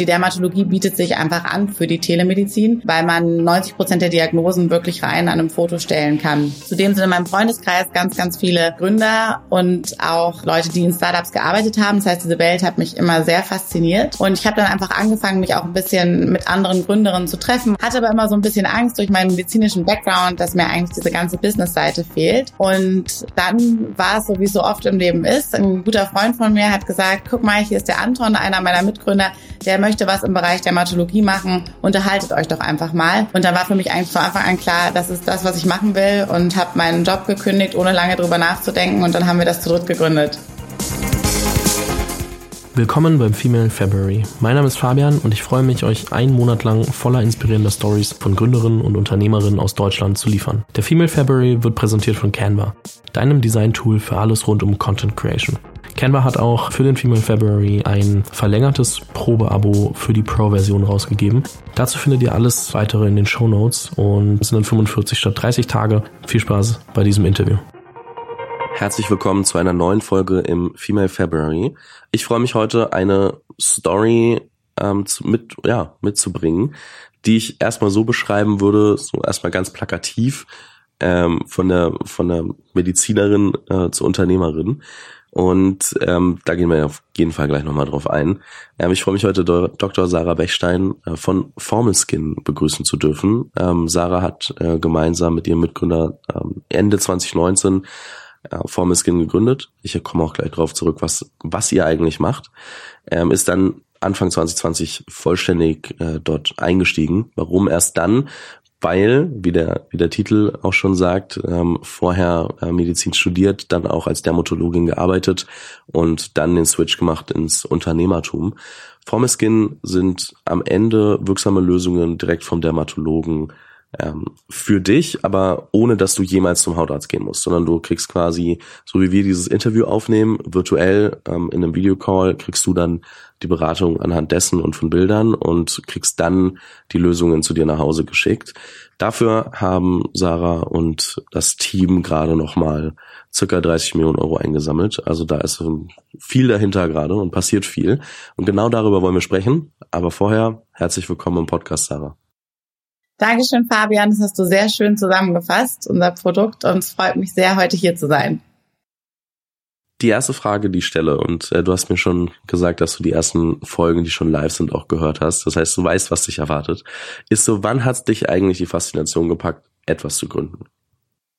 Die Dermatologie bietet sich einfach an für die Telemedizin, weil man 90 Prozent der Diagnosen wirklich rein an einem Foto stellen kann. Zudem sind in meinem Freundeskreis ganz, ganz viele Gründer und auch Leute, die in Startups gearbeitet haben. Das heißt, diese Welt hat mich immer sehr fasziniert. Und ich habe dann einfach angefangen, mich auch ein bisschen mit anderen Gründerinnen zu treffen, hatte aber immer so ein bisschen Angst durch meinen medizinischen Background, dass mir eigentlich diese ganze Business-Seite fehlt. Und dann war es so, wie es so oft im Leben ist. Ein guter Freund von mir hat gesagt, guck mal, hier ist der Anton, einer meiner Mitgründer, der möchte was im Bereich Dermatologie machen, unterhaltet euch doch einfach mal. Und dann war für mich eigentlich von Anfang an klar, das ist das, was ich machen will und habe meinen Job gekündigt, ohne lange drüber nachzudenken und dann haben wir das zu dritt gegründet. Willkommen beim Female February. Mein Name ist Fabian und ich freue mich, euch einen Monat lang voller inspirierender Stories von Gründerinnen und Unternehmerinnen aus Deutschland zu liefern. Der Female February wird präsentiert von Canva, deinem Design-Tool für alles rund um Content Creation. Canva hat auch für den Female February ein verlängertes Probeabo für die Pro-Version rausgegeben. Dazu findet ihr alles weitere in den Show Notes und es sind dann 45 statt 30 Tage. Viel Spaß bei diesem Interview. Herzlich willkommen zu einer neuen Folge im Female February. Ich freue mich heute, eine Story ähm, zu, mit, ja, mitzubringen, die ich erstmal so beschreiben würde, so erstmal ganz plakativ, ähm, von der von der Medizinerin äh, zur Unternehmerin. Und ähm, da gehen wir auf jeden Fall gleich nochmal drauf ein. Ähm, ich freue mich heute Dr. Sarah Bechstein äh, von Formelskin begrüßen zu dürfen. Ähm, Sarah hat äh, gemeinsam mit ihrem Mitgründer ähm, Ende 2019 äh, Formelskin gegründet. Ich komme auch gleich drauf zurück, was, was ihr eigentlich macht. Ähm, ist dann Anfang 2020 vollständig äh, dort eingestiegen. Warum erst dann? Weil, wie der, wie der Titel auch schon sagt, ähm, vorher äh, Medizin studiert, dann auch als Dermatologin gearbeitet und dann den Switch gemacht ins Unternehmertum. Formeskin sind am Ende wirksame Lösungen direkt vom Dermatologen ähm, für dich, aber ohne dass du jemals zum Hautarzt gehen musst, sondern du kriegst quasi, so wie wir dieses Interview aufnehmen, virtuell ähm, in einem Videocall, kriegst du dann die Beratung anhand dessen und von Bildern und kriegst dann die Lösungen zu dir nach Hause geschickt. Dafür haben Sarah und das Team gerade nochmal circa 30 Millionen Euro eingesammelt. Also da ist viel dahinter gerade und passiert viel. Und genau darüber wollen wir sprechen. Aber vorher herzlich willkommen im Podcast, Sarah. Dankeschön, Fabian. Das hast du sehr schön zusammengefasst, unser Produkt. Und es freut mich sehr, heute hier zu sein. Die erste Frage, die ich stelle, und äh, du hast mir schon gesagt, dass du die ersten Folgen, die schon live sind, auch gehört hast. Das heißt, du weißt, was dich erwartet. Ist so, wann hat dich eigentlich die Faszination gepackt, etwas zu gründen?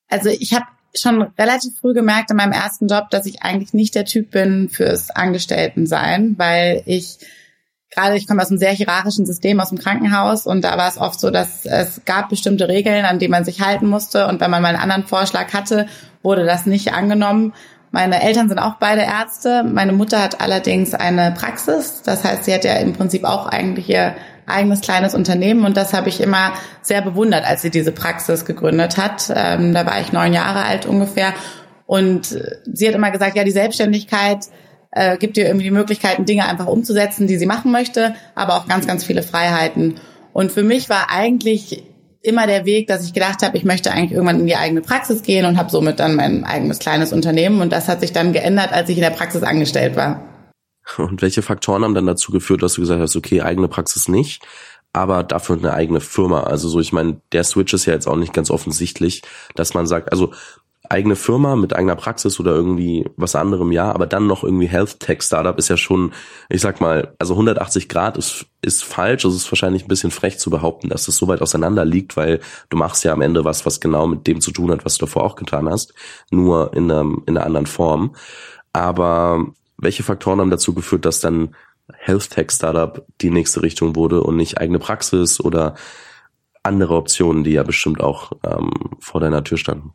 Also ich habe schon relativ früh gemerkt in meinem ersten Job, dass ich eigentlich nicht der Typ bin fürs Angestelltensein, weil ich gerade ich komme aus einem sehr hierarchischen System aus dem Krankenhaus und da war es oft so, dass es gab bestimmte Regeln, an die man sich halten musste und wenn man mal einen anderen Vorschlag hatte, wurde das nicht angenommen. Meine Eltern sind auch beide Ärzte. Meine Mutter hat allerdings eine Praxis. Das heißt, sie hat ja im Prinzip auch eigentlich ihr eigenes kleines Unternehmen und das habe ich immer sehr bewundert, als sie diese Praxis gegründet hat. Ähm, da war ich neun Jahre alt ungefähr und sie hat immer gesagt, ja, die Selbstständigkeit äh, gibt ihr irgendwie die Möglichkeiten, Dinge einfach umzusetzen, die sie machen möchte, aber auch ganz, ganz viele Freiheiten. Und für mich war eigentlich immer der Weg, dass ich gedacht habe, ich möchte eigentlich irgendwann in die eigene Praxis gehen und habe somit dann mein eigenes kleines Unternehmen. Und das hat sich dann geändert, als ich in der Praxis angestellt war. Und welche Faktoren haben dann dazu geführt, dass du gesagt hast, okay, eigene Praxis nicht, aber dafür eine eigene Firma? Also so, ich meine, der Switch ist ja jetzt auch nicht ganz offensichtlich, dass man sagt, also eigene Firma mit eigener Praxis oder irgendwie was anderem, ja, aber dann noch irgendwie Health Tech Startup ist ja schon, ich sag mal, also 180 Grad ist, ist falsch. Es ist wahrscheinlich ein bisschen frech zu behaupten, dass das so weit auseinander liegt, weil du machst ja am Ende was, was genau mit dem zu tun hat, was du davor auch getan hast, nur in einer, in einer anderen Form. Aber welche Faktoren haben dazu geführt, dass dann Health Tech Startup die nächste Richtung wurde und nicht eigene Praxis oder andere Optionen, die ja bestimmt auch ähm, vor deiner Tür standen?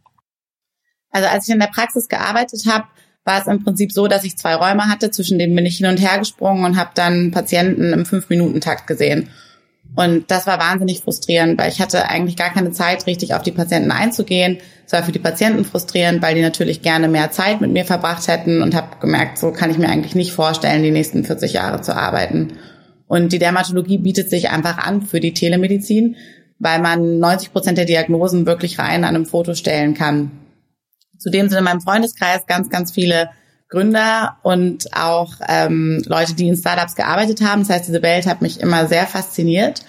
Also als ich in der Praxis gearbeitet habe, war es im Prinzip so, dass ich zwei Räume hatte, zwischen denen bin ich hin und her gesprungen und habe dann Patienten im Fünf-Minuten-Takt gesehen. Und das war wahnsinnig frustrierend, weil ich hatte eigentlich gar keine Zeit, richtig auf die Patienten einzugehen. Es war für die Patienten frustrierend, weil die natürlich gerne mehr Zeit mit mir verbracht hätten und habe gemerkt, so kann ich mir eigentlich nicht vorstellen, die nächsten 40 Jahre zu arbeiten. Und die Dermatologie bietet sich einfach an für die Telemedizin, weil man 90 Prozent der Diagnosen wirklich rein an einem Foto stellen kann. Zudem sind in meinem Freundeskreis ganz, ganz viele Gründer und auch ähm, Leute, die in Startups gearbeitet haben. Das heißt, diese Welt hat mich immer sehr fasziniert.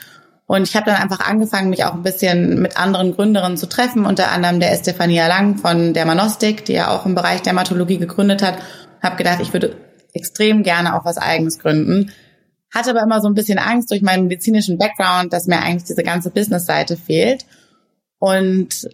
Und ich habe dann einfach angefangen, mich auch ein bisschen mit anderen Gründerinnen zu treffen, unter anderem der Estefania Lang von Dermanostik, die ja auch im Bereich Dermatologie gegründet hat. Habe gedacht, ich würde extrem gerne auch was eigenes gründen. Hatte aber immer so ein bisschen Angst durch meinen medizinischen Background, dass mir eigentlich diese ganze Business-Seite fehlt. Und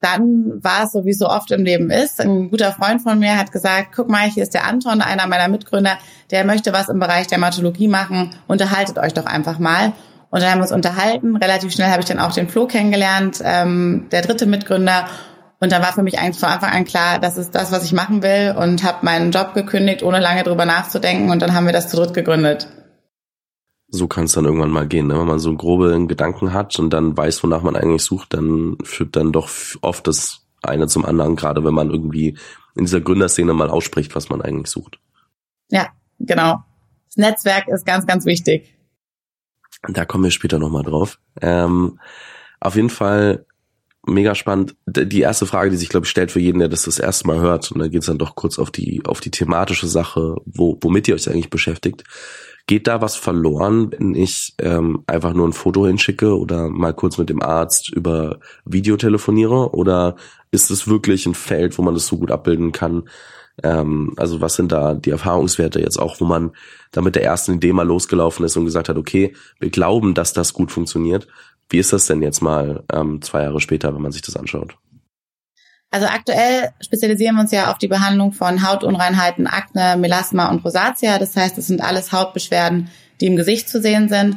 dann war es so, wie es so oft im Leben ist. Ein guter Freund von mir hat gesagt, guck mal, hier ist der Anton, einer meiner Mitgründer, der möchte was im Bereich Dermatologie machen. Unterhaltet euch doch einfach mal. Und dann haben wir uns unterhalten. Relativ schnell habe ich dann auch den Flo kennengelernt, ähm, der dritte Mitgründer. Und dann war für mich eigentlich von Anfang an klar, das ist das, was ich machen will und habe meinen Job gekündigt, ohne lange drüber nachzudenken. Und dann haben wir das zu dritt gegründet. So kann es dann irgendwann mal gehen, ne? wenn man so grobe Gedanken hat und dann weiß, wonach man eigentlich sucht, dann führt dann doch oft das eine zum anderen, gerade wenn man irgendwie in dieser Gründerszene mal ausspricht, was man eigentlich sucht. Ja, genau. Das Netzwerk ist ganz, ganz wichtig. Da kommen wir später nochmal drauf. Ähm, auf jeden Fall mega spannend. Die erste Frage, die sich, glaube ich, stellt für jeden, der das das erste Mal hört, und da geht es dann doch kurz auf die, auf die thematische Sache, wo, womit ihr euch eigentlich beschäftigt. Geht da was verloren, wenn ich ähm, einfach nur ein Foto hinschicke oder mal kurz mit dem Arzt über Video telefoniere? Oder ist es wirklich ein Feld, wo man das so gut abbilden kann, ähm, also was sind da die Erfahrungswerte jetzt auch, wo man da mit der ersten Idee mal losgelaufen ist und gesagt hat, okay, wir glauben, dass das gut funktioniert. Wie ist das denn jetzt mal ähm, zwei Jahre später, wenn man sich das anschaut? Also aktuell spezialisieren wir uns ja auf die Behandlung von Hautunreinheiten, Akne, Melasma und Rosatia. Das heißt, es sind alles Hautbeschwerden, die im Gesicht zu sehen sind.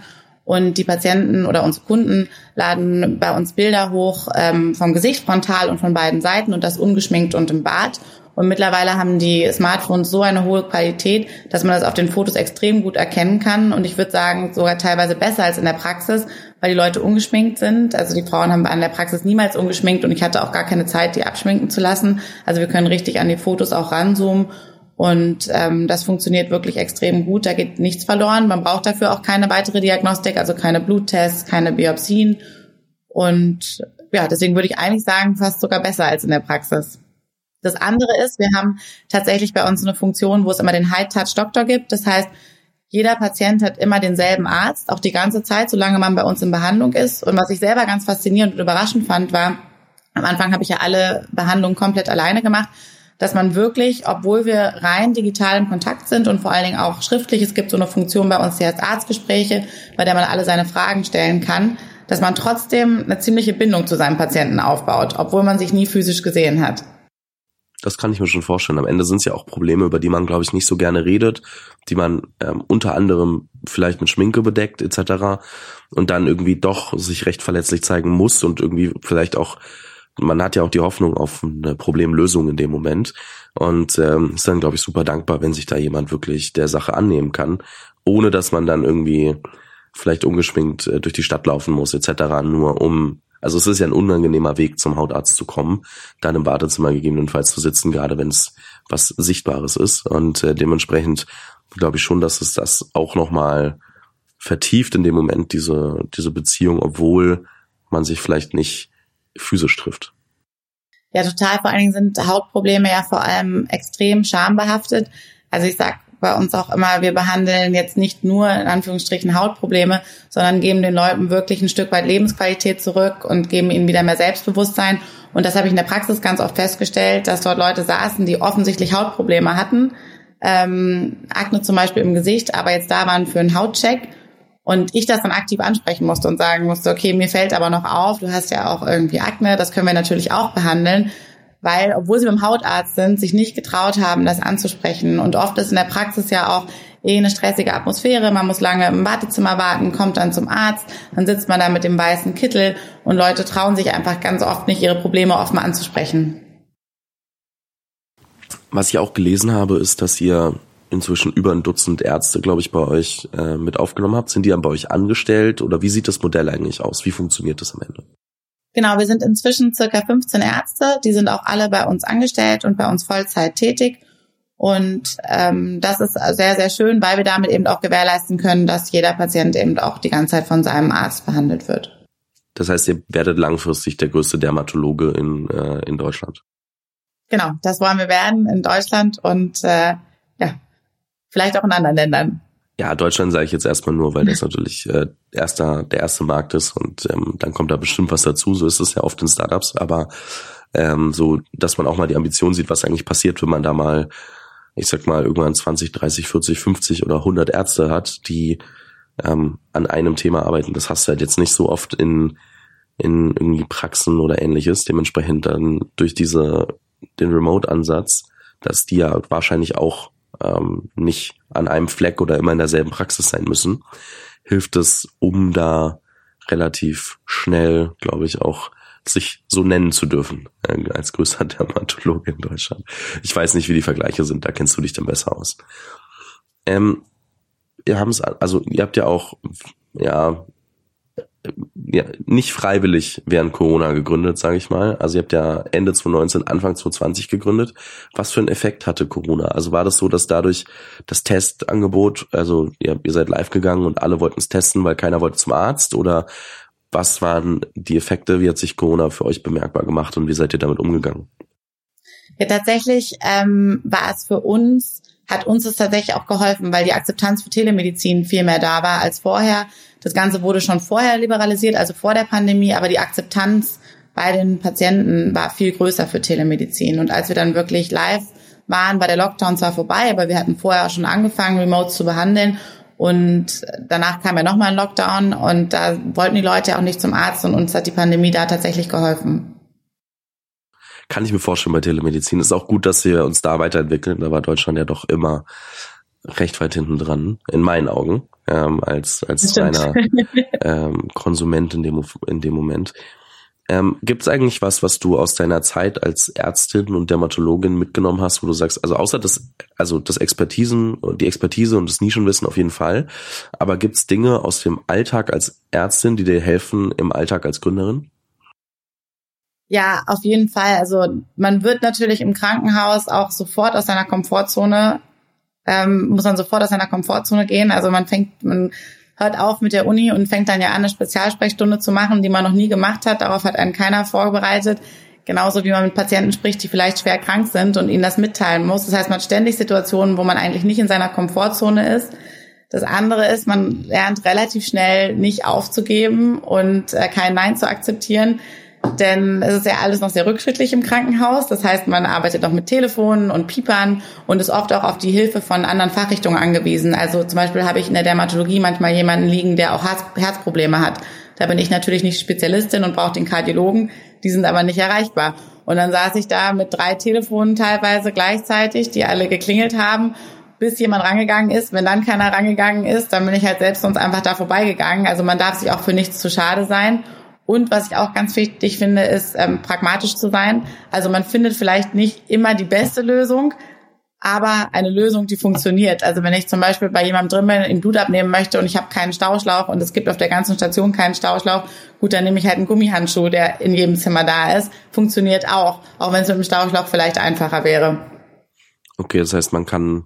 Und die Patienten oder unsere Kunden laden bei uns Bilder hoch ähm, vom Gesicht frontal und von beiden Seiten und das ungeschminkt und im Bad. Und mittlerweile haben die Smartphones so eine hohe Qualität, dass man das auf den Fotos extrem gut erkennen kann. Und ich würde sagen, sogar teilweise besser als in der Praxis, weil die Leute ungeschminkt sind. Also die Frauen haben an der Praxis niemals ungeschminkt und ich hatte auch gar keine Zeit, die abschminken zu lassen. Also wir können richtig an die Fotos auch ranzoomen. Und ähm, das funktioniert wirklich extrem gut. Da geht nichts verloren. Man braucht dafür auch keine weitere Diagnostik, also keine Bluttests, keine Biopsien. Und ja, deswegen würde ich eigentlich sagen, fast sogar besser als in der Praxis. Das andere ist, wir haben tatsächlich bei uns eine Funktion, wo es immer den High-Touch-Doktor gibt. Das heißt, jeder Patient hat immer denselben Arzt, auch die ganze Zeit, solange man bei uns in Behandlung ist. Und was ich selber ganz faszinierend und überraschend fand, war, am Anfang habe ich ja alle Behandlungen komplett alleine gemacht, dass man wirklich, obwohl wir rein digital im Kontakt sind und vor allen Dingen auch schriftlich, es gibt so eine Funktion bei uns, die heißt Arztgespräche, bei der man alle seine Fragen stellen kann, dass man trotzdem eine ziemliche Bindung zu seinem Patienten aufbaut, obwohl man sich nie physisch gesehen hat. Das kann ich mir schon vorstellen. Am Ende sind es ja auch Probleme, über die man, glaube ich, nicht so gerne redet, die man ähm, unter anderem vielleicht mit Schminke bedeckt etc. und dann irgendwie doch sich recht verletzlich zeigen muss und irgendwie vielleicht auch, man hat ja auch die Hoffnung auf eine Problemlösung in dem Moment und ähm, ist dann, glaube ich, super dankbar, wenn sich da jemand wirklich der Sache annehmen kann, ohne dass man dann irgendwie vielleicht ungeschminkt äh, durch die Stadt laufen muss etc. nur um also es ist ja ein unangenehmer Weg, zum Hautarzt zu kommen, dann im Wartezimmer gegebenenfalls zu sitzen, gerade wenn es was Sichtbares ist. Und äh, dementsprechend glaube ich schon, dass es das auch nochmal vertieft in dem Moment, diese, diese Beziehung, obwohl man sich vielleicht nicht physisch trifft. Ja, total. Vor allen Dingen sind Hautprobleme ja vor allem extrem schambehaftet. Also ich sag bei uns auch immer, wir behandeln jetzt nicht nur in Anführungsstrichen Hautprobleme, sondern geben den Leuten wirklich ein Stück weit Lebensqualität zurück und geben ihnen wieder mehr Selbstbewusstsein. Und das habe ich in der Praxis ganz oft festgestellt, dass dort Leute saßen, die offensichtlich Hautprobleme hatten, ähm, Akne zum Beispiel im Gesicht, aber jetzt da waren für einen Hautcheck und ich das dann aktiv ansprechen musste und sagen musste, okay, mir fällt aber noch auf, du hast ja auch irgendwie Akne, das können wir natürlich auch behandeln weil, obwohl sie beim Hautarzt sind, sich nicht getraut haben, das anzusprechen. Und oft ist in der Praxis ja auch eh eine stressige Atmosphäre. Man muss lange im Wartezimmer warten, kommt dann zum Arzt, dann sitzt man da mit dem weißen Kittel und Leute trauen sich einfach ganz oft nicht, ihre Probleme offen anzusprechen. Was ich auch gelesen habe, ist, dass ihr inzwischen über ein Dutzend Ärzte, glaube ich, bei euch äh, mit aufgenommen habt. Sind die dann bei euch angestellt oder wie sieht das Modell eigentlich aus? Wie funktioniert das am Ende? Genau, wir sind inzwischen circa 15 Ärzte, die sind auch alle bei uns angestellt und bei uns Vollzeit tätig. Und ähm, das ist sehr, sehr schön, weil wir damit eben auch gewährleisten können, dass jeder Patient eben auch die ganze Zeit von seinem Arzt behandelt wird. Das heißt, ihr werdet langfristig der größte Dermatologe in, äh, in Deutschland. Genau, das wollen wir werden in Deutschland und äh, vielleicht auch in anderen Ländern. Ja, Deutschland sage ich jetzt erstmal nur, weil das natürlich äh, erster, der erste Markt ist und ähm, dann kommt da bestimmt was dazu. So ist es ja oft in Startups, aber ähm, so, dass man auch mal die Ambition sieht, was eigentlich passiert, wenn man da mal, ich sag mal, irgendwann 20, 30, 40, 50 oder 100 Ärzte hat, die ähm, an einem Thema arbeiten. Das hast du halt jetzt nicht so oft in in irgendwie Praxen oder ähnliches. Dementsprechend dann durch diese den Remote-Ansatz, dass die ja wahrscheinlich auch ähm, nicht an einem Fleck oder immer in derselben Praxis sein müssen, hilft es, um da relativ schnell, glaube ich, auch sich so nennen zu dürfen, äh, als größter Dermatologe in Deutschland. Ich weiß nicht, wie die Vergleiche sind, da kennst du dich dann besser aus. Ähm, ihr also ihr habt ja auch, ja, ja, nicht freiwillig während Corona gegründet, sage ich mal. Also ihr habt ja Ende 2019, Anfang 2020 gegründet. Was für einen Effekt hatte Corona? Also war das so, dass dadurch das Testangebot, also ihr, ihr seid live gegangen und alle wollten es testen, weil keiner wollte zum Arzt? Oder was waren die Effekte? Wie hat sich Corona für euch bemerkbar gemacht und wie seid ihr damit umgegangen? Ja, tatsächlich ähm, war es für uns, hat uns es tatsächlich auch geholfen, weil die Akzeptanz für Telemedizin viel mehr da war als vorher. Das Ganze wurde schon vorher liberalisiert, also vor der Pandemie, aber die Akzeptanz bei den Patienten war viel größer für Telemedizin. Und als wir dann wirklich live waren, war der Lockdown zwar vorbei, aber wir hatten vorher schon angefangen, Remote zu behandeln. Und danach kam ja nochmal ein Lockdown und da wollten die Leute auch nicht zum Arzt und uns hat die Pandemie da tatsächlich geholfen. Kann ich mir vorstellen bei Telemedizin. Ist auch gut, dass wir uns da weiterentwickeln. Da war Deutschland ja doch immer recht weit hinten dran, in meinen Augen ähm, als als reiner ähm, Konsument in dem in dem Moment. Ähm, Gibt es eigentlich was, was du aus deiner Zeit als Ärztin und Dermatologin mitgenommen hast, wo du sagst, also außer das, also das Expertisen, die Expertise und das Nischenwissen auf jeden Fall, aber gibt es Dinge aus dem Alltag als Ärztin, die dir helfen im Alltag als Gründerin? Ja, auf jeden Fall. Also man wird natürlich im Krankenhaus auch sofort aus seiner Komfortzone ähm, muss man sofort aus seiner Komfortzone gehen. Also man fängt, man hört auf mit der Uni und fängt dann ja an, eine Spezialsprechstunde zu machen, die man noch nie gemacht hat. Darauf hat einen keiner vorbereitet. Genauso wie man mit Patienten spricht, die vielleicht schwer krank sind und ihnen das mitteilen muss. Das heißt, man hat ständig Situationen, wo man eigentlich nicht in seiner Komfortzone ist. Das andere ist, man lernt relativ schnell nicht aufzugeben und äh, kein Nein zu akzeptieren. Denn es ist ja alles noch sehr rückschrittlich im Krankenhaus. Das heißt, man arbeitet noch mit Telefonen und Piepern und ist oft auch auf die Hilfe von anderen Fachrichtungen angewiesen. Also zum Beispiel habe ich in der Dermatologie manchmal jemanden liegen, der auch Herz Herzprobleme hat. Da bin ich natürlich nicht Spezialistin und brauche den Kardiologen. Die sind aber nicht erreichbar. Und dann saß ich da mit drei Telefonen teilweise gleichzeitig, die alle geklingelt haben bis jemand rangegangen ist. Wenn dann keiner rangegangen ist, dann bin ich halt selbst sonst einfach da vorbeigegangen. Also man darf sich auch für nichts zu schade sein. Und was ich auch ganz wichtig finde, ist ähm, pragmatisch zu sein. Also man findet vielleicht nicht immer die beste Lösung, aber eine Lösung, die funktioniert. Also wenn ich zum Beispiel bei jemandem drin bin, ihm Blut abnehmen möchte und ich habe keinen Stauschlauch und es gibt auf der ganzen Station keinen Stauschlauch, gut, dann nehme ich halt einen Gummihandschuh, der in jedem Zimmer da ist. Funktioniert auch, auch wenn es mit dem Stauschlauch vielleicht einfacher wäre. Okay, das heißt, man kann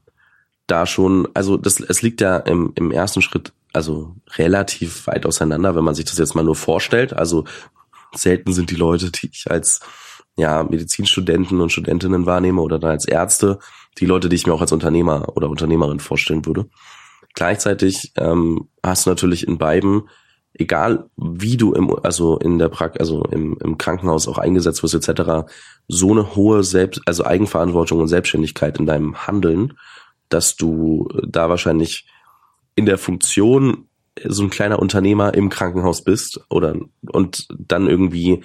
da schon, also das, es liegt ja im, im ersten Schritt also relativ weit auseinander, wenn man sich das jetzt mal nur vorstellt. Also selten sind die Leute, die ich als ja, Medizinstudenten und Studentinnen wahrnehme oder dann als Ärzte, die Leute, die ich mir auch als Unternehmer oder Unternehmerin vorstellen würde. Gleichzeitig ähm, hast du natürlich in beiden, egal wie du im, also in der Praxis, also im, im Krankenhaus auch eingesetzt wirst etc., so eine hohe Selbst, also Eigenverantwortung und Selbstständigkeit in deinem Handeln, dass du da wahrscheinlich in der Funktion so ein kleiner Unternehmer im Krankenhaus bist oder und dann irgendwie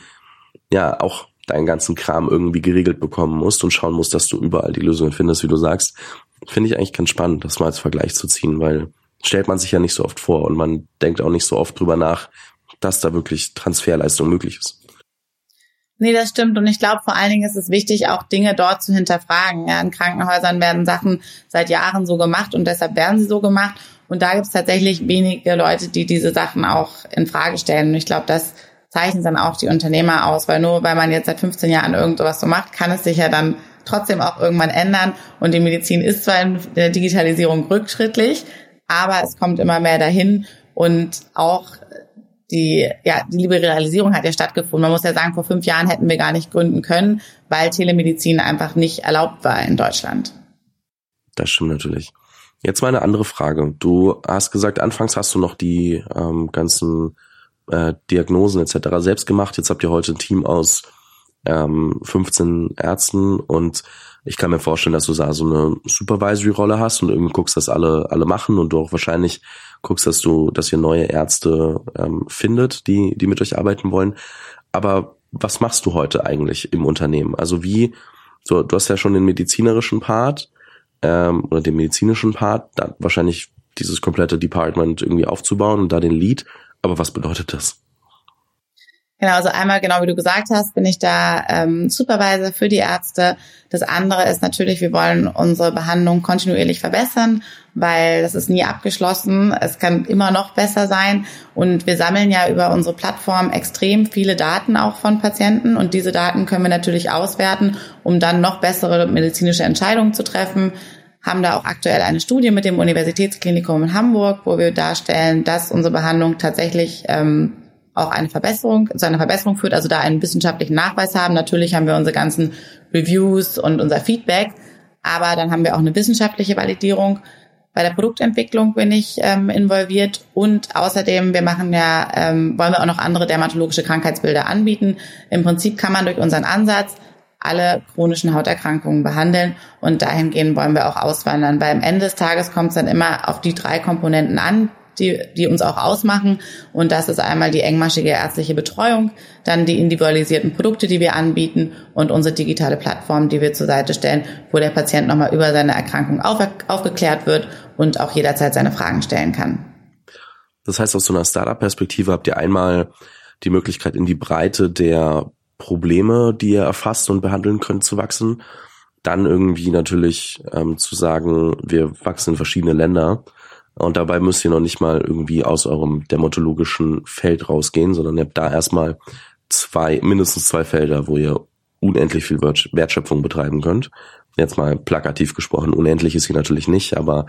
ja auch deinen ganzen Kram irgendwie geregelt bekommen musst und schauen musst, dass du überall die Lösungen findest, wie du sagst, finde ich eigentlich ganz spannend, das mal als Vergleich zu ziehen, weil stellt man sich ja nicht so oft vor und man denkt auch nicht so oft drüber nach, dass da wirklich Transferleistung möglich ist. Nee, das stimmt. Und ich glaube, vor allen Dingen ist es wichtig, auch Dinge dort zu hinterfragen. Ja, in Krankenhäusern werden Sachen seit Jahren so gemacht und deshalb werden sie so gemacht. Und da gibt es tatsächlich wenige Leute, die diese Sachen auch in Frage stellen. Und ich glaube, das zeichnet dann auch die Unternehmer aus, weil nur weil man jetzt seit 15 Jahren irgendwas so macht, kann es sich ja dann trotzdem auch irgendwann ändern. Und die Medizin ist zwar in der Digitalisierung rückschrittlich, aber es kommt immer mehr dahin und auch die, ja, die Liberalisierung hat ja stattgefunden. Man muss ja sagen, vor fünf Jahren hätten wir gar nicht gründen können, weil Telemedizin einfach nicht erlaubt war in Deutschland. Das stimmt natürlich. Jetzt mal eine andere Frage. Du hast gesagt, anfangs hast du noch die ähm, ganzen äh, Diagnosen etc. selbst gemacht. Jetzt habt ihr heute ein Team aus ähm, 15 Ärzten und ich kann mir vorstellen, dass du da so eine Supervisory-Rolle hast und irgendwie guckst, dass alle alle machen und du auch wahrscheinlich guckst, dass du, dass ihr neue Ärzte ähm, findet, die die mit euch arbeiten wollen. Aber was machst du heute eigentlich im Unternehmen? Also wie, so, du hast ja schon den medizinerischen Part ähm, oder den medizinischen Part, da wahrscheinlich dieses komplette Department irgendwie aufzubauen und da den Lead. Aber was bedeutet das? Genau, also einmal genau wie du gesagt hast, bin ich da ähm, Supervisor für die Ärzte. Das andere ist natürlich, wir wollen unsere Behandlung kontinuierlich verbessern, weil das ist nie abgeschlossen. Es kann immer noch besser sein. Und wir sammeln ja über unsere Plattform extrem viele Daten auch von Patienten. Und diese Daten können wir natürlich auswerten, um dann noch bessere medizinische Entscheidungen zu treffen haben da auch aktuell eine Studie mit dem Universitätsklinikum in Hamburg, wo wir darstellen, dass unsere Behandlung tatsächlich ähm, auch eine Verbesserung, zu einer Verbesserung führt, also da einen wissenschaftlichen Nachweis haben. Natürlich haben wir unsere ganzen Reviews und unser Feedback, aber dann haben wir auch eine wissenschaftliche Validierung. Bei der Produktentwicklung bin ich ähm, involviert und außerdem, wir machen ja, ähm, wollen wir auch noch andere dermatologische Krankheitsbilder anbieten. Im Prinzip kann man durch unseren Ansatz alle chronischen Hauterkrankungen behandeln und dahingehend wollen wir auch auswandern, weil am Ende des Tages kommt es dann immer auf die drei Komponenten an, die, die uns auch ausmachen. Und das ist einmal die engmaschige ärztliche Betreuung, dann die individualisierten Produkte, die wir anbieten und unsere digitale Plattform, die wir zur Seite stellen, wo der Patient nochmal über seine Erkrankung auf, aufgeklärt wird und auch jederzeit seine Fragen stellen kann. Das heißt, aus so einer Startup-Perspektive habt ihr einmal die Möglichkeit, in die Breite der Probleme, die ihr erfasst und behandeln könnt, zu wachsen. Dann irgendwie natürlich ähm, zu sagen, wir wachsen in verschiedene Länder und dabei müsst ihr noch nicht mal irgendwie aus eurem dermatologischen Feld rausgehen, sondern ihr habt da erstmal zwei, mindestens zwei Felder, wo ihr unendlich viel Wertschöpfung betreiben könnt. Jetzt mal plakativ gesprochen, unendlich ist sie natürlich nicht, aber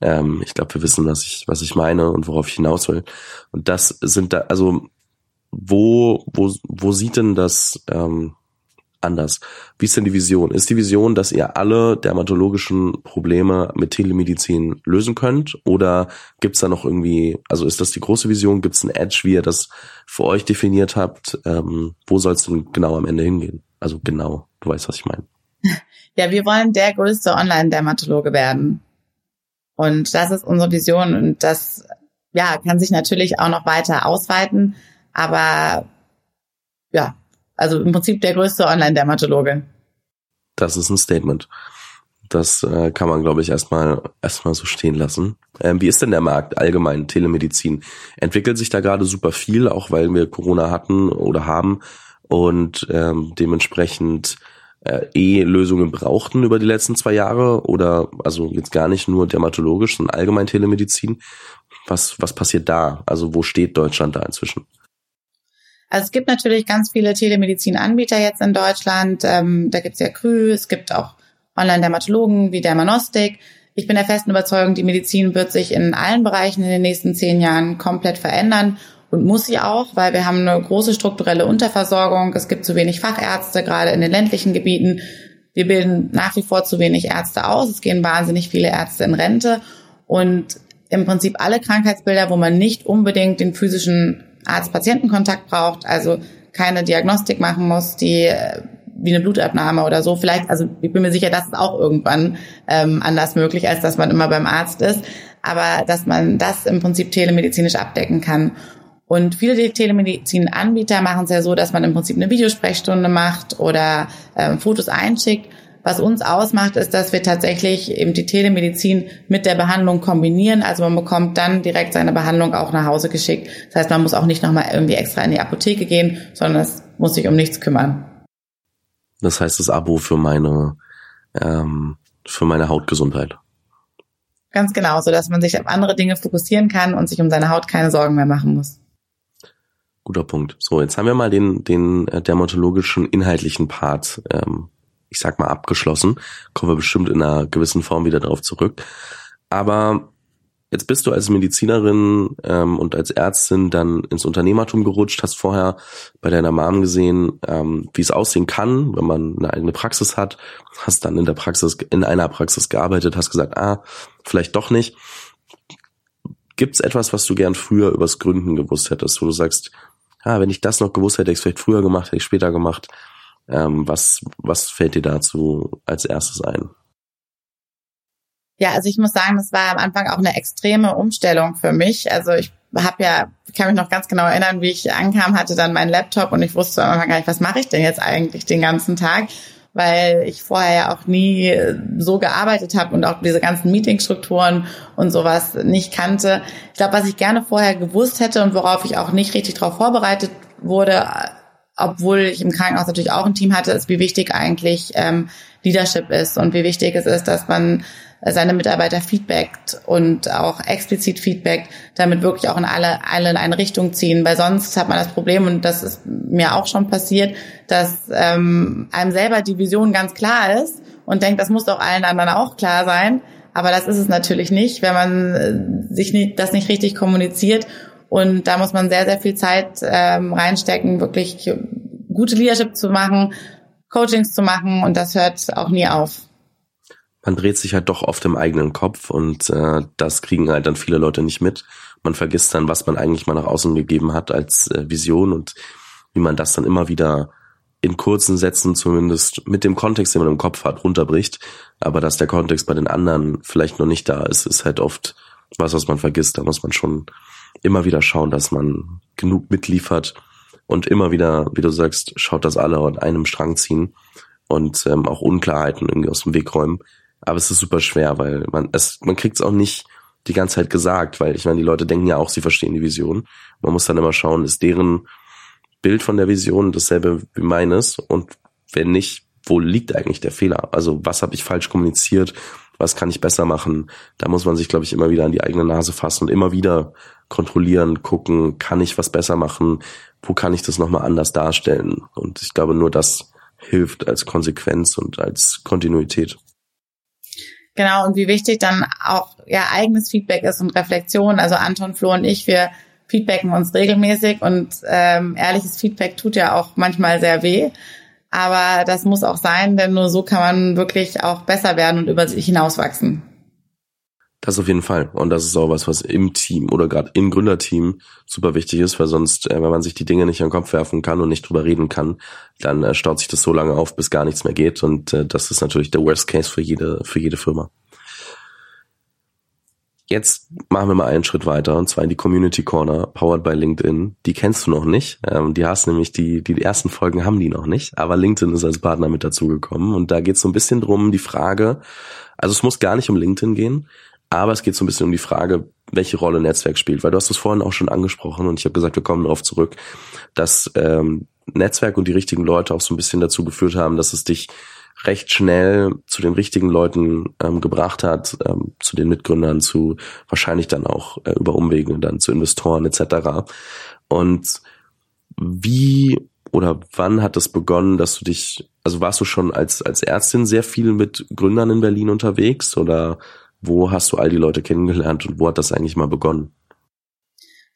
ähm, ich glaube, wir wissen, was ich, was ich meine und worauf ich hinaus will. Und das sind da, also wo, wo, wo sieht denn das ähm, anders. Wie ist denn die Vision? Ist die Vision, dass ihr alle dermatologischen Probleme mit Telemedizin lösen könnt? Oder gibt's da noch irgendwie, also ist das die große Vision? Gibt's einen Edge, wie ihr das für euch definiert habt? Ähm, wo soll es denn genau am Ende hingehen? Also genau, du weißt, was ich meine. Ja, wir wollen der größte Online-Dermatologe werden. Und das ist unsere Vision und das ja, kann sich natürlich auch noch weiter ausweiten. Aber ja, also im Prinzip der größte Online-Dermatologe. Das ist ein Statement. Das äh, kann man, glaube ich, erstmal erstmal so stehen lassen. Ähm, wie ist denn der Markt allgemein Telemedizin? Entwickelt sich da gerade super viel, auch weil wir Corona hatten oder haben und ähm, dementsprechend äh, eh Lösungen brauchten über die letzten zwei Jahre oder also jetzt gar nicht nur dermatologisch, sondern allgemein Telemedizin. Was was passiert da? Also wo steht Deutschland da inzwischen? Also es gibt natürlich ganz viele Telemedizin-Anbieter jetzt in Deutschland. Ähm, da gibt's ja Krü, es gibt auch Online-Dermatologen wie Dermanostik. Ich bin der festen Überzeugung, die Medizin wird sich in allen Bereichen in den nächsten zehn Jahren komplett verändern und muss sie auch, weil wir haben eine große strukturelle Unterversorgung. Es gibt zu wenig Fachärzte, gerade in den ländlichen Gebieten. Wir bilden nach wie vor zu wenig Ärzte aus. Es gehen wahnsinnig viele Ärzte in Rente und im Prinzip alle Krankheitsbilder, wo man nicht unbedingt den physischen Arzt-Patienten-Kontakt braucht, also keine Diagnostik machen muss, die äh, wie eine Blutabnahme oder so. Vielleicht, also ich bin mir sicher, das ist auch irgendwann ähm, anders möglich, als dass man immer beim Arzt ist. Aber dass man das im Prinzip telemedizinisch abdecken kann. Und viele Telemedizin-Anbieter machen es ja so, dass man im Prinzip eine Videosprechstunde macht oder ähm, Fotos einschickt. Was uns ausmacht, ist, dass wir tatsächlich eben die Telemedizin mit der Behandlung kombinieren. Also man bekommt dann direkt seine Behandlung auch nach Hause geschickt. Das heißt, man muss auch nicht nochmal irgendwie extra in die Apotheke gehen, sondern es muss sich um nichts kümmern. Das heißt, das Abo für meine, ähm, für meine Hautgesundheit. Ganz genau, so dass man sich auf andere Dinge fokussieren kann und sich um seine Haut keine Sorgen mehr machen muss. Guter Punkt. So, jetzt haben wir mal den, den äh, dermatologischen inhaltlichen Part ähm, ich sag mal, abgeschlossen. Kommen wir bestimmt in einer gewissen Form wieder darauf zurück. Aber Jetzt bist du als Medizinerin ähm, und als Ärztin dann ins Unternehmertum gerutscht, hast vorher bei deiner Mom gesehen, ähm, wie es aussehen kann, wenn man eine eigene Praxis hat, hast dann in der Praxis, in einer Praxis gearbeitet, hast gesagt, ah, vielleicht doch nicht. Gibt es etwas, was du gern früher übers Gründen gewusst hättest, wo du sagst, ah, wenn ich das noch gewusst hätte, hätte ich es vielleicht früher gemacht, hätte ich später gemacht. Ähm, was, was fällt dir dazu als erstes ein? Ja, also ich muss sagen, das war am Anfang auch eine extreme Umstellung für mich. Also ich habe ja, kann mich noch ganz genau erinnern, wie ich ankam, hatte dann meinen Laptop und ich wusste am Anfang gar nicht, was mache ich denn jetzt eigentlich den ganzen Tag, weil ich vorher ja auch nie so gearbeitet habe und auch diese ganzen Meetingstrukturen und sowas nicht kannte. Ich glaube, was ich gerne vorher gewusst hätte und worauf ich auch nicht richtig darauf vorbereitet wurde, obwohl ich im Krankenhaus natürlich auch ein Team hatte, ist, wie wichtig eigentlich ähm, Leadership ist und wie wichtig es ist, dass man seine Mitarbeiter feedbackt und auch explizit feedbackt, damit wirklich auch in alle, alle in eine Richtung ziehen. Weil sonst hat man das Problem, und das ist mir auch schon passiert, dass ähm, einem selber die Vision ganz klar ist und denkt, das muss doch allen anderen auch klar sein. Aber das ist es natürlich nicht, wenn man äh, sich nicht, das nicht richtig kommuniziert. Und da muss man sehr, sehr viel Zeit ähm, reinstecken, wirklich gute Leadership zu machen, Coachings zu machen und das hört auch nie auf man dreht sich halt doch oft im eigenen Kopf und äh, das kriegen halt dann viele Leute nicht mit. Man vergisst dann, was man eigentlich mal nach außen gegeben hat als äh, Vision und wie man das dann immer wieder in kurzen Sätzen zumindest mit dem Kontext, den man im Kopf hat, runterbricht. Aber dass der Kontext bei den anderen vielleicht noch nicht da ist, ist halt oft was, was man vergisst. Da muss man schon immer wieder schauen, dass man genug mitliefert und immer wieder, wie du sagst, schaut, dass alle an einem Strang ziehen und ähm, auch Unklarheiten irgendwie aus dem Weg räumen. Aber es ist super schwer, weil man es, man kriegt es auch nicht die ganze Zeit gesagt, weil ich meine, die Leute denken ja auch, sie verstehen die Vision. Man muss dann immer schauen, ist deren Bild von der Vision dasselbe wie meines und wenn nicht, wo liegt eigentlich der Fehler? Also was habe ich falsch kommuniziert? Was kann ich besser machen? Da muss man sich, glaube ich, immer wieder an die eigene Nase fassen und immer wieder kontrollieren, gucken, kann ich was besser machen? Wo kann ich das nochmal anders darstellen? Und ich glaube, nur das hilft als Konsequenz und als Kontinuität. Genau, und wie wichtig dann auch ja eigenes Feedback ist und Reflexion. Also Anton, Flo und ich, wir feedbacken uns regelmäßig und ähm, ehrliches Feedback tut ja auch manchmal sehr weh. Aber das muss auch sein, denn nur so kann man wirklich auch besser werden und über sich hinauswachsen. Das auf jeden Fall. Und das ist auch was, was im Team oder gerade im Gründerteam super wichtig ist, weil sonst, äh, wenn man sich die Dinge nicht an den Kopf werfen kann und nicht drüber reden kann, dann äh, staut sich das so lange auf, bis gar nichts mehr geht. Und äh, das ist natürlich der Worst Case für jede, für jede Firma. Jetzt machen wir mal einen Schritt weiter und zwar in die Community Corner, powered by LinkedIn. Die kennst du noch nicht. Ähm, die hast nämlich die, die ersten Folgen haben die noch nicht, aber LinkedIn ist als Partner mit dazugekommen und da geht es so ein bisschen drum, die Frage, also es muss gar nicht um LinkedIn gehen, aber es geht so ein bisschen um die Frage, welche Rolle Netzwerk spielt, weil du hast es vorhin auch schon angesprochen und ich habe gesagt, wir kommen darauf zurück, dass ähm, Netzwerk und die richtigen Leute auch so ein bisschen dazu geführt haben, dass es dich recht schnell zu den richtigen Leuten ähm, gebracht hat, ähm, zu den Mitgründern, zu wahrscheinlich dann auch äh, über Umwege dann zu Investoren etc. Und wie oder wann hat das begonnen, dass du dich, also warst du schon als als Ärztin sehr viel mit Gründern in Berlin unterwegs oder wo hast du all die Leute kennengelernt und wo hat das eigentlich mal begonnen?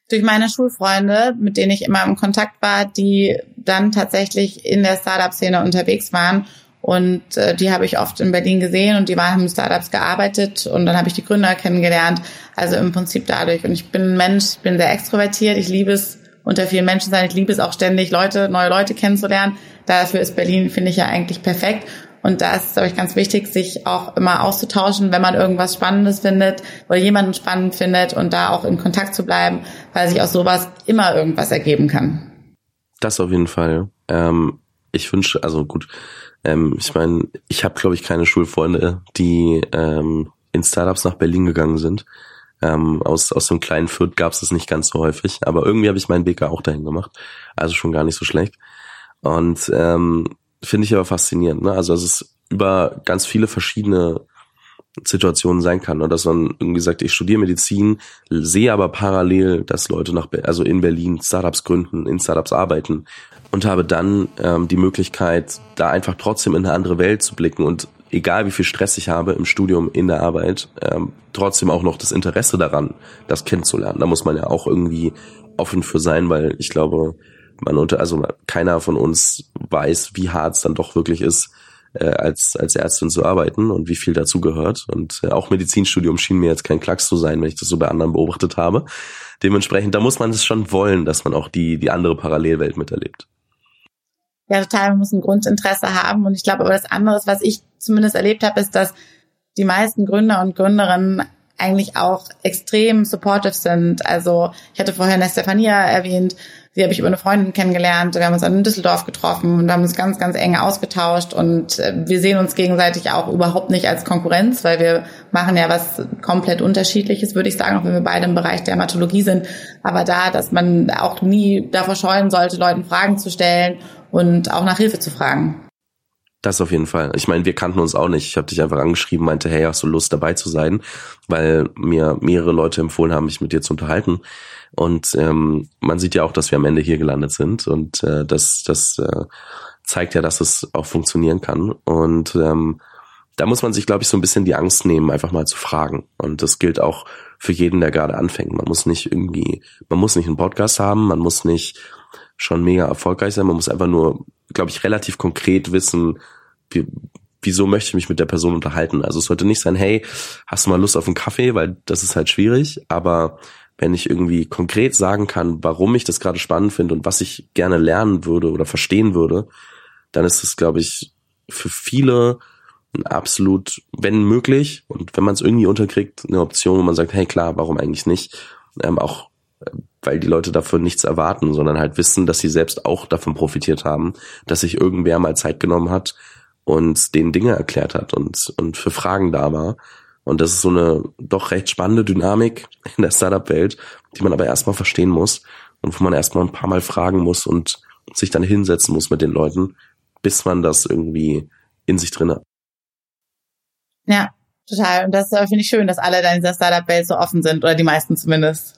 Durch meine Schulfreunde, mit denen ich immer im Kontakt war, die dann tatsächlich in der Startup-Szene unterwegs waren. Und äh, die habe ich oft in Berlin gesehen und die waren in Startups gearbeitet und dann habe ich die Gründer kennengelernt. Also im Prinzip dadurch. Und ich bin ein Mensch, bin sehr extrovertiert. Ich liebe es, unter vielen Menschen sein. Ich liebe es auch ständig, Leute, neue Leute kennenzulernen. Dafür ist Berlin, finde ich ja eigentlich perfekt. Und da ist es, glaube ich, ganz wichtig, sich auch immer auszutauschen, wenn man irgendwas Spannendes findet oder jemanden spannend findet und da auch in Kontakt zu bleiben, weil sich aus sowas immer irgendwas ergeben kann. Das auf jeden Fall. Ähm, ich wünsche, also gut, ähm, ich meine, ich habe, glaube ich, keine Schulfreunde, die ähm, in Startups nach Berlin gegangen sind. Ähm, aus, aus dem kleinen Fürth gab es das nicht ganz so häufig, aber irgendwie habe ich meinen Weg auch dahin gemacht. Also schon gar nicht so schlecht. Und ähm, finde ich aber faszinierend. Ne? Also es über ganz viele verschiedene Situationen sein kann. Ne? Dass man irgendwie sagt, ich studiere Medizin, sehe aber parallel, dass Leute nach, also in Berlin Startups gründen, in Startups arbeiten und habe dann ähm, die Möglichkeit, da einfach trotzdem in eine andere Welt zu blicken und egal wie viel Stress ich habe im Studium, in der Arbeit, ähm, trotzdem auch noch das Interesse daran, das kennenzulernen. Da muss man ja auch irgendwie offen für sein, weil ich glaube, man unter, also keiner von uns weiß, wie hart es dann doch wirklich ist, äh, als, als Ärztin zu arbeiten und wie viel dazu gehört. Und äh, auch Medizinstudium schien mir jetzt kein Klacks zu sein, wenn ich das so bei anderen beobachtet habe. Dementsprechend, da muss man es schon wollen, dass man auch die, die andere Parallelwelt miterlebt. Ja, total. Man muss ein Grundinteresse haben. Und ich glaube aber das andere, was ich zumindest erlebt habe, ist, dass die meisten Gründer und Gründerinnen eigentlich auch extrem supportive sind. Also ich hatte vorher Nestefania erwähnt, sie habe ich über eine Freundin kennengelernt. Wir haben uns dann in Düsseldorf getroffen und haben uns ganz, ganz eng ausgetauscht und äh, wir sehen uns gegenseitig auch überhaupt nicht als Konkurrenz, weil wir machen ja was komplett unterschiedliches, würde ich sagen, auch wenn wir beide im Bereich der Dermatologie sind. Aber da, dass man auch nie davor scheuen sollte, Leuten Fragen zu stellen und auch nach Hilfe zu fragen. Das auf jeden Fall. Ich meine, wir kannten uns auch nicht. Ich habe dich einfach angeschrieben, meinte, hey, hast du Lust dabei zu sein? Weil mir mehrere Leute empfohlen haben, mich mit dir zu unterhalten. Und ähm, man sieht ja auch, dass wir am Ende hier gelandet sind. Und äh, das, das äh, zeigt ja, dass es auch funktionieren kann. Und ähm, da muss man sich, glaube ich, so ein bisschen die Angst nehmen, einfach mal zu fragen. Und das gilt auch für jeden, der gerade anfängt. Man muss nicht irgendwie, man muss nicht einen Podcast haben, man muss nicht schon mega erfolgreich sein. Man muss einfach nur, glaube ich, relativ konkret wissen, wie, wieso möchte ich mich mit der Person unterhalten. Also es sollte nicht sein, hey, hast du mal Lust auf einen Kaffee, weil das ist halt schwierig. Aber wenn ich irgendwie konkret sagen kann, warum ich das gerade spannend finde und was ich gerne lernen würde oder verstehen würde, dann ist es, glaube ich, für viele absolut, wenn möglich und wenn man es irgendwie unterkriegt, eine Option, wo man sagt, hey klar, warum eigentlich nicht? Ähm, auch weil die Leute dafür nichts erwarten, sondern halt wissen, dass sie selbst auch davon profitiert haben, dass sich irgendwer mal Zeit genommen hat und denen Dinge erklärt hat und, und für Fragen da war. Und das ist so eine doch recht spannende Dynamik in der Startup-Welt, die man aber erstmal verstehen muss und wo man erstmal ein paar Mal fragen muss und sich dann hinsetzen muss mit den Leuten, bis man das irgendwie in sich drin hat. Ja, total. Und das finde ich schön, dass alle da in dieser Startup-Welt so offen sind oder die meisten zumindest.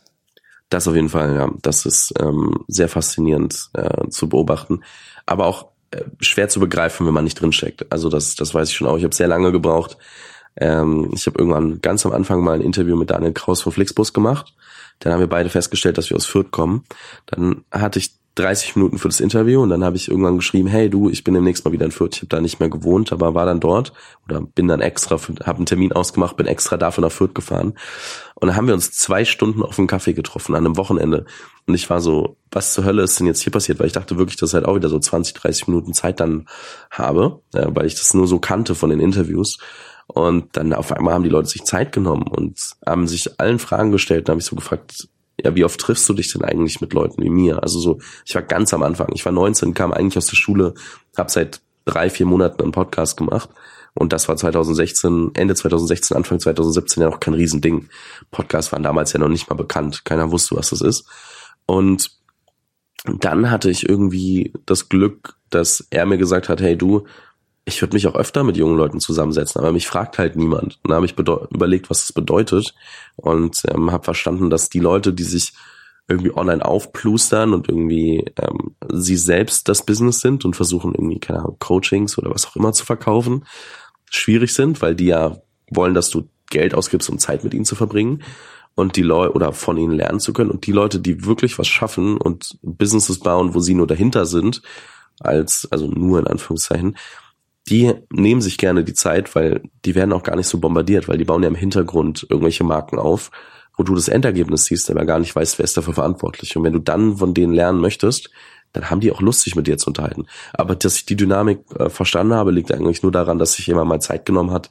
Das auf jeden Fall, ja. Das ist ähm, sehr faszinierend äh, zu beobachten. Aber auch äh, schwer zu begreifen, wenn man nicht drinsteckt. Also das, das weiß ich schon auch. Ich habe sehr lange gebraucht. Ähm, ich habe irgendwann ganz am Anfang mal ein Interview mit Daniel Kraus von Flixbus gemacht. Dann haben wir beide festgestellt, dass wir aus Fürth kommen. Dann hatte ich 30 Minuten für das Interview und dann habe ich irgendwann geschrieben, hey du, ich bin demnächst mal wieder in Fürth. Ich habe da nicht mehr gewohnt, aber war dann dort oder bin dann extra, habe einen Termin ausgemacht, bin extra dafür nach Fürth gefahren. Und dann haben wir uns zwei Stunden auf einen Kaffee getroffen an einem Wochenende. Und ich war so, was zur Hölle ist denn jetzt hier passiert? Weil ich dachte wirklich, dass ich halt auch wieder so 20, 30 Minuten Zeit dann habe, weil ich das nur so kannte von den Interviews. Und dann auf einmal haben die Leute sich Zeit genommen und haben sich allen Fragen gestellt. Da habe ich so gefragt, ja, wie oft triffst du dich denn eigentlich mit Leuten wie mir? Also so, ich war ganz am Anfang, ich war 19, kam eigentlich aus der Schule, habe seit drei, vier Monaten einen Podcast gemacht. Und das war 2016, Ende 2016, Anfang 2017 ja noch kein Riesending. Podcasts waren damals ja noch nicht mal bekannt. Keiner wusste, was das ist. Und dann hatte ich irgendwie das Glück, dass er mir gesagt hat, hey du, ich würde mich auch öfter mit jungen Leuten zusammensetzen, aber mich fragt halt niemand. Und da habe ich überlegt, was das bedeutet und ähm, habe verstanden, dass die Leute, die sich irgendwie online aufplustern und irgendwie ähm, sie selbst das Business sind und versuchen irgendwie, keine Ahnung, Coachings oder was auch immer zu verkaufen, schwierig sind, weil die ja wollen, dass du Geld ausgibst, um Zeit mit ihnen zu verbringen und die Leute oder von ihnen lernen zu können. Und die Leute, die wirklich was schaffen und Businesses bauen, wo sie nur dahinter sind, als, also nur in Anführungszeichen, die nehmen sich gerne die Zeit, weil die werden auch gar nicht so bombardiert, weil die bauen ja im Hintergrund irgendwelche Marken auf, wo du das Endergebnis siehst, aber gar nicht weißt, wer ist dafür verantwortlich. Und wenn du dann von denen lernen möchtest, dann haben die auch Lust, sich mit dir zu unterhalten. Aber dass ich die Dynamik äh, verstanden habe, liegt eigentlich nur daran, dass sich jemand mal Zeit genommen hat,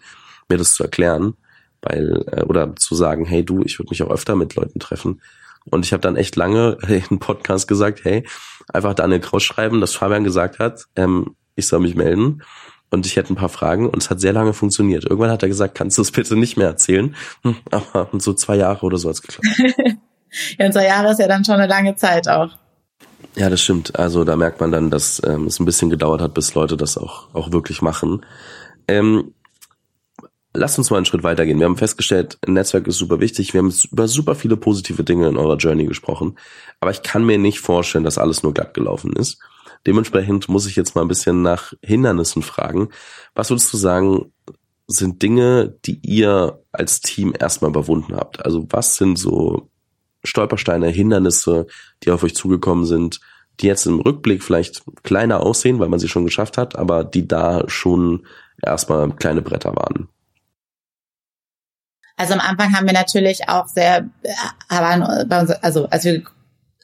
mir das zu erklären, weil äh, oder zu sagen, hey du, ich würde mich auch öfter mit Leuten treffen. Und ich habe dann echt lange in Podcast gesagt, hey, einfach Daniel Kraus schreiben, dass Fabian gesagt hat, ähm, ich soll mich melden und ich hätte ein paar Fragen und es hat sehr lange funktioniert. Irgendwann hat er gesagt, kannst du es bitte nicht mehr erzählen? Hm, aber so zwei Jahre oder so hat's geklappt. ja, zwei Jahre ist ja dann schon eine lange Zeit auch. Ja, das stimmt. Also da merkt man dann, dass ähm, es ein bisschen gedauert hat, bis Leute das auch, auch wirklich machen. Ähm, Lasst uns mal einen Schritt weitergehen. Wir haben festgestellt, ein Netzwerk ist super wichtig. Wir haben über super viele positive Dinge in eurer Journey gesprochen. Aber ich kann mir nicht vorstellen, dass alles nur glatt gelaufen ist Dementsprechend muss ich jetzt mal ein bisschen nach Hindernissen fragen. Was würdest du sagen, sind Dinge, die ihr als Team erstmal überwunden habt? Also was sind so Stolpersteine, Hindernisse, die auf euch zugekommen sind, die jetzt im Rückblick vielleicht kleiner aussehen, weil man sie schon geschafft hat, aber die da schon erstmal kleine Bretter waren? Also am Anfang haben wir natürlich auch sehr, also als wir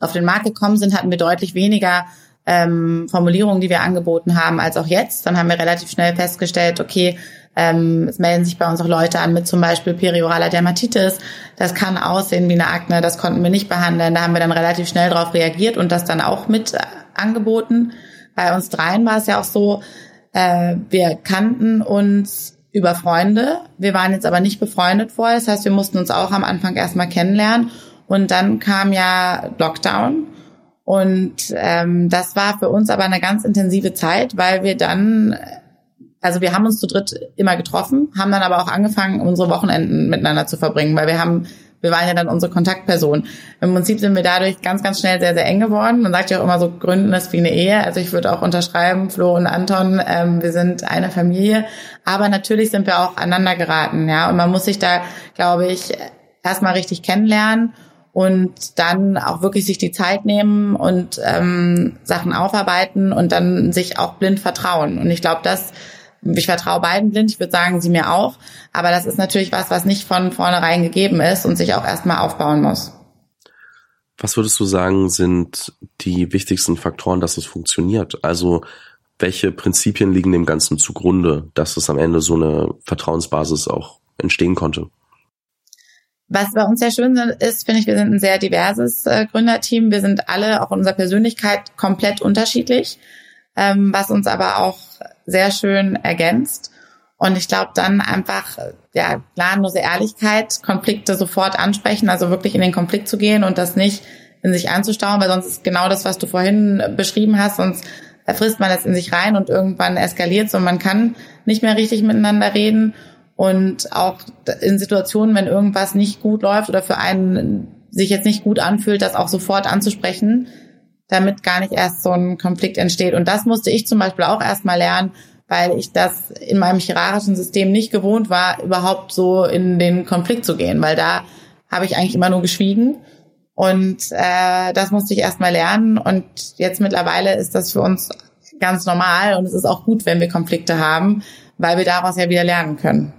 auf den Markt gekommen sind, hatten wir deutlich weniger ähm, Formulierungen, die wir angeboten haben, als auch jetzt. Dann haben wir relativ schnell festgestellt, okay, ähm, es melden sich bei uns auch Leute an mit zum Beispiel perioraler Dermatitis. Das kann aussehen wie eine Akne, das konnten wir nicht behandeln. Da haben wir dann relativ schnell darauf reagiert und das dann auch mit äh, angeboten. Bei uns dreien war es ja auch so, äh, wir kannten uns über Freunde. Wir waren jetzt aber nicht befreundet vorher. Das heißt, wir mussten uns auch am Anfang erstmal kennenlernen. Und dann kam ja Lockdown. Und ähm, das war für uns aber eine ganz intensive Zeit, weil wir dann also wir haben uns zu dritt immer getroffen, haben dann aber auch angefangen, unsere Wochenenden miteinander zu verbringen, weil wir haben, wir waren ja dann unsere Kontaktperson. Im Prinzip sind wir dadurch ganz, ganz schnell sehr, sehr eng geworden. Man sagt ja auch immer so, gründen ist wie eine Ehe. Also ich würde auch unterschreiben, Flo und Anton, ähm, wir sind eine Familie. Aber natürlich sind wir auch aneinander geraten, ja. Und man muss sich da, glaube ich, erstmal richtig kennenlernen und dann auch wirklich sich die Zeit nehmen und ähm, Sachen aufarbeiten und dann sich auch blind vertrauen. Und ich glaube, das ich vertraue beiden blind, ich würde sagen, sie mir auch. Aber das ist natürlich was, was nicht von vornherein gegeben ist und sich auch erstmal aufbauen muss. Was würdest du sagen, sind die wichtigsten Faktoren, dass es funktioniert? Also welche Prinzipien liegen dem Ganzen zugrunde, dass es am Ende so eine Vertrauensbasis auch entstehen konnte? Was bei uns sehr schön ist, finde ich, wir sind ein sehr diverses äh, Gründerteam. Wir sind alle auch in unserer Persönlichkeit komplett unterschiedlich, ähm, was uns aber auch sehr schön ergänzt. Und ich glaube dann einfach, ja, planlose Ehrlichkeit, Konflikte sofort ansprechen, also wirklich in den Konflikt zu gehen und das nicht in sich anzustauen, weil sonst ist genau das, was du vorhin beschrieben hast, sonst frisst man das in sich rein und irgendwann eskaliert es und man kann nicht mehr richtig miteinander reden. Und auch in Situationen, wenn irgendwas nicht gut läuft oder für einen sich jetzt nicht gut anfühlt, das auch sofort anzusprechen, damit gar nicht erst so ein Konflikt entsteht. Und das musste ich zum Beispiel auch erstmal lernen, weil ich das in meinem hierarchischen System nicht gewohnt war, überhaupt so in den Konflikt zu gehen, weil da habe ich eigentlich immer nur geschwiegen. Und äh, das musste ich erstmal lernen. Und jetzt mittlerweile ist das für uns ganz normal und es ist auch gut, wenn wir Konflikte haben, weil wir daraus ja wieder lernen können.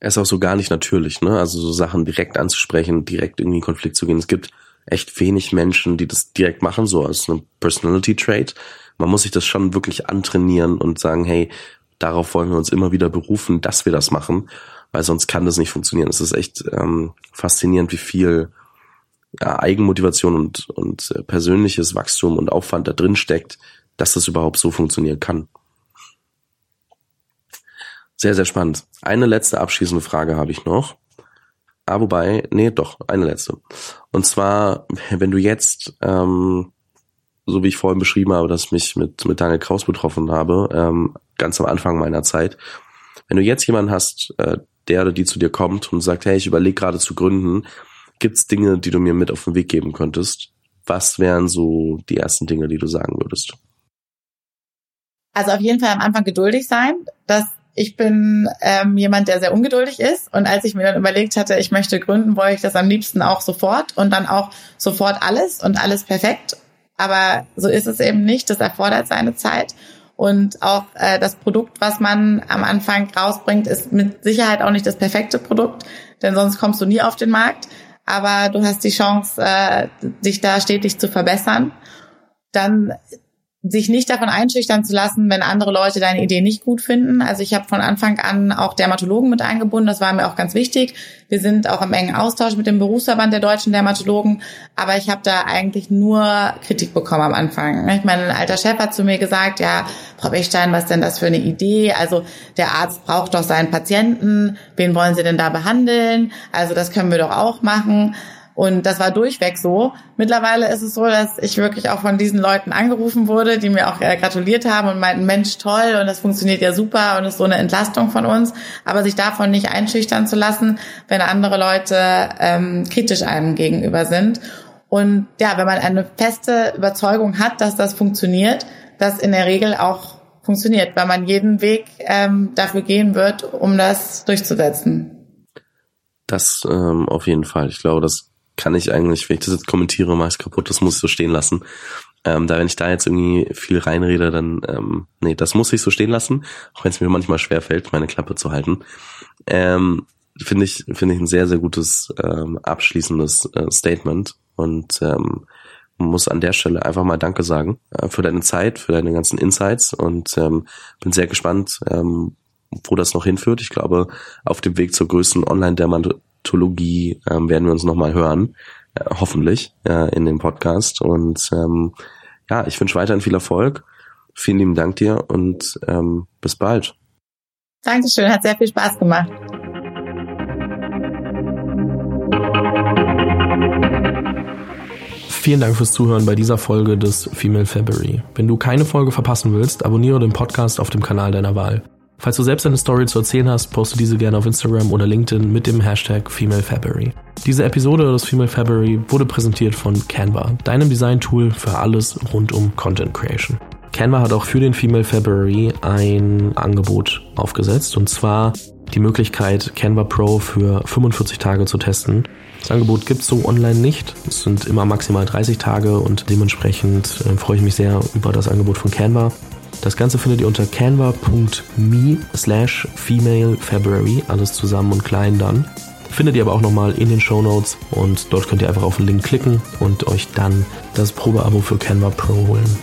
Es ist auch so gar nicht natürlich, ne? Also so Sachen direkt anzusprechen, direkt irgendwie in Konflikt zu gehen. Es gibt echt wenig Menschen, die das direkt machen, so als eine Personality Trait. Man muss sich das schon wirklich antrainieren und sagen, hey, darauf wollen wir uns immer wieder berufen, dass wir das machen, weil sonst kann das nicht funktionieren. Es ist echt ähm, faszinierend, wie viel ja, Eigenmotivation und, und äh, persönliches Wachstum und Aufwand da drin steckt, dass das überhaupt so funktionieren kann. Sehr, sehr spannend. Eine letzte abschließende Frage habe ich noch. Ah, wobei, nee, doch, eine letzte. Und zwar, wenn du jetzt, ähm, so wie ich vorhin beschrieben habe, dass ich mich mit, mit Daniel Kraus betroffen habe, ähm, ganz am Anfang meiner Zeit, wenn du jetzt jemanden hast, äh, der oder die zu dir kommt und sagt, hey, ich überlege gerade zu gründen, gibt's Dinge, die du mir mit auf den Weg geben könntest? Was wären so die ersten Dinge, die du sagen würdest? Also auf jeden Fall am Anfang geduldig sein. Das ich bin ähm, jemand, der sehr ungeduldig ist. Und als ich mir dann überlegt hatte, ich möchte gründen, wollte ich das am liebsten auch sofort und dann auch sofort alles und alles perfekt. Aber so ist es eben nicht. Das erfordert seine Zeit. Und auch äh, das Produkt, was man am Anfang rausbringt, ist mit Sicherheit auch nicht das perfekte Produkt, denn sonst kommst du nie auf den Markt. Aber du hast die Chance, äh, dich da stetig zu verbessern. Dann sich nicht davon einschüchtern zu lassen, wenn andere Leute deine Idee nicht gut finden. Also ich habe von Anfang an auch Dermatologen mit eingebunden, das war mir auch ganz wichtig. Wir sind auch im engen Austausch mit dem Berufsverband der deutschen Dermatologen, aber ich habe da eigentlich nur Kritik bekommen am Anfang. Mein alter Chef hat zu mir gesagt, ja, Frau Bechstein, was denn das für eine Idee? Also der Arzt braucht doch seinen Patienten, wen wollen Sie denn da behandeln? Also das können wir doch auch machen. Und das war durchweg so. Mittlerweile ist es so, dass ich wirklich auch von diesen Leuten angerufen wurde, die mir auch äh, gratuliert haben und meinten, Mensch, toll und das funktioniert ja super und ist so eine Entlastung von uns. Aber sich davon nicht einschüchtern zu lassen, wenn andere Leute ähm, kritisch einem gegenüber sind. Und ja, wenn man eine feste Überzeugung hat, dass das funktioniert, das in der Regel auch funktioniert, weil man jeden Weg ähm, dafür gehen wird, um das durchzusetzen. Das ähm, auf jeden Fall. Ich glaube, das kann ich eigentlich, wenn ich das jetzt kommentiere, mache ich kaputt, das muss ich so stehen lassen. Ähm, da wenn ich da jetzt irgendwie viel reinrede, dann ähm, nee, das muss ich so stehen lassen, auch wenn es mir manchmal schwer fällt, meine Klappe zu halten. Ähm, finde ich finde ich ein sehr sehr gutes ähm, abschließendes äh, Statement und ähm, muss an der Stelle einfach mal Danke sagen äh, für deine Zeit, für deine ganzen Insights und ähm, bin sehr gespannt, ähm, wo das noch hinführt. Ich glaube, auf dem Weg zur größten Online-Dermatologie ähm, werden wir uns nochmal hören, äh, hoffentlich äh, in dem Podcast. Und ähm, ja, ich wünsche weiterhin viel Erfolg. Vielen lieben Dank dir und ähm, bis bald. Dankeschön, hat sehr viel Spaß gemacht. Vielen Dank fürs Zuhören bei dieser Folge des Female February. Wenn du keine Folge verpassen willst, abonniere den Podcast auf dem Kanal deiner Wahl. Falls du selbst eine Story zu erzählen hast, poste diese gerne auf Instagram oder LinkedIn mit dem Hashtag Female. Diese Episode des Female February wurde präsentiert von Canva, deinem Design-Tool für alles rund um Content Creation. Canva hat auch für den Female February ein Angebot aufgesetzt und zwar die Möglichkeit, Canva Pro für 45 Tage zu testen. Das Angebot gibt es so online nicht. Es sind immer maximal 30 Tage und dementsprechend äh, freue ich mich sehr über das Angebot von Canva. Das Ganze findet ihr unter canva.me slash female February, alles zusammen und klein dann. Findet ihr aber auch nochmal in den Show Notes und dort könnt ihr einfach auf den Link klicken und euch dann das Probeabo für Canva Pro holen.